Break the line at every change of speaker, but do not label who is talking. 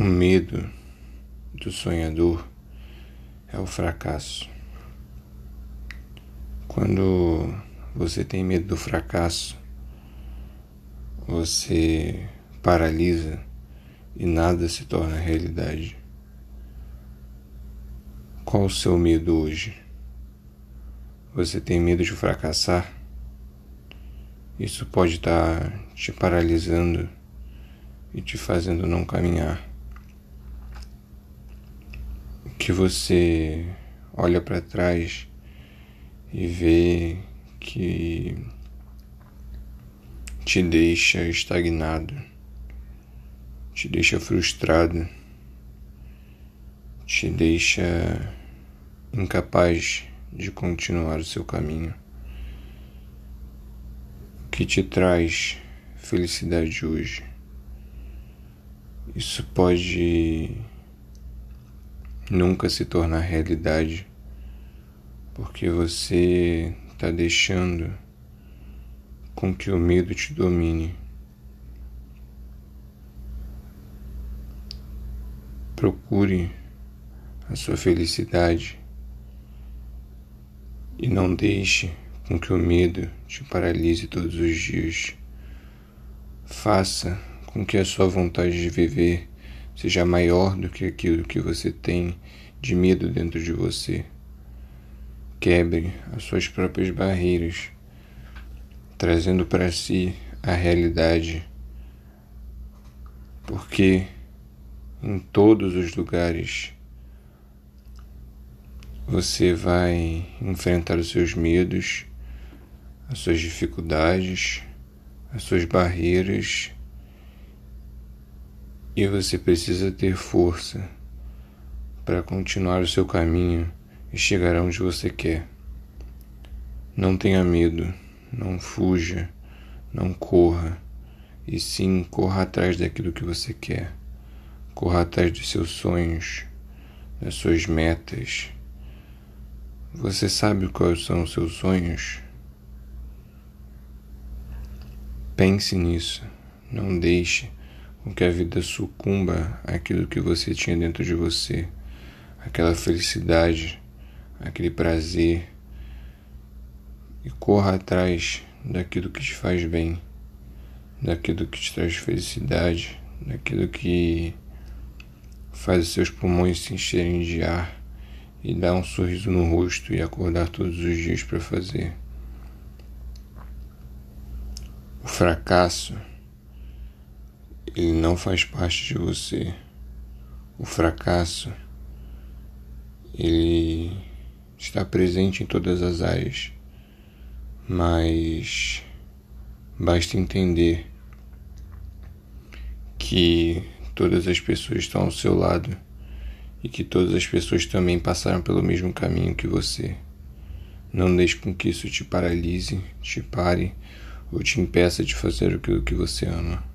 O medo do sonhador é o fracasso. Quando você tem medo do fracasso, você paralisa e nada se torna realidade. Qual o seu medo hoje? Você tem medo de fracassar? Isso pode estar te paralisando e te fazendo não caminhar que você olha para trás e vê que te deixa estagnado, te deixa frustrado, te deixa incapaz de continuar o seu caminho. Que te traz felicidade hoje? Isso pode nunca se tornar realidade, porque você está deixando com que o medo te domine. Procure a sua felicidade e não deixe com que o medo te paralise todos os dias. Faça com que a sua vontade de viver seja maior do que aquilo que você tem de medo dentro de você. Quebre as suas próprias barreiras, trazendo para si a realidade, porque em todos os lugares você vai enfrentar os seus medos, as suas dificuldades, as suas barreiras e você precisa ter força para continuar o seu caminho e chegar aonde você quer. Não tenha medo, não fuja, não corra, e sim corra atrás daquilo que você quer. Corra atrás dos seus sonhos, das suas metas. Você sabe quais são os seus sonhos? Pense nisso, não deixe com que a vida sucumba àquilo que você tinha dentro de você, aquela felicidade, aquele prazer, e corra atrás daquilo que te faz bem, daquilo que te traz felicidade, daquilo que faz os seus pulmões se encherem de ar e dar um sorriso no rosto e acordar todos os dias para fazer. O fracasso ele não faz parte de você. O fracasso, ele está presente em todas as áreas, mas basta entender que todas as pessoas estão ao seu lado e que todas as pessoas também passaram pelo mesmo caminho que você. Não deixe com que isso te paralise, te pare ou te impeça de fazer aquilo que você ama.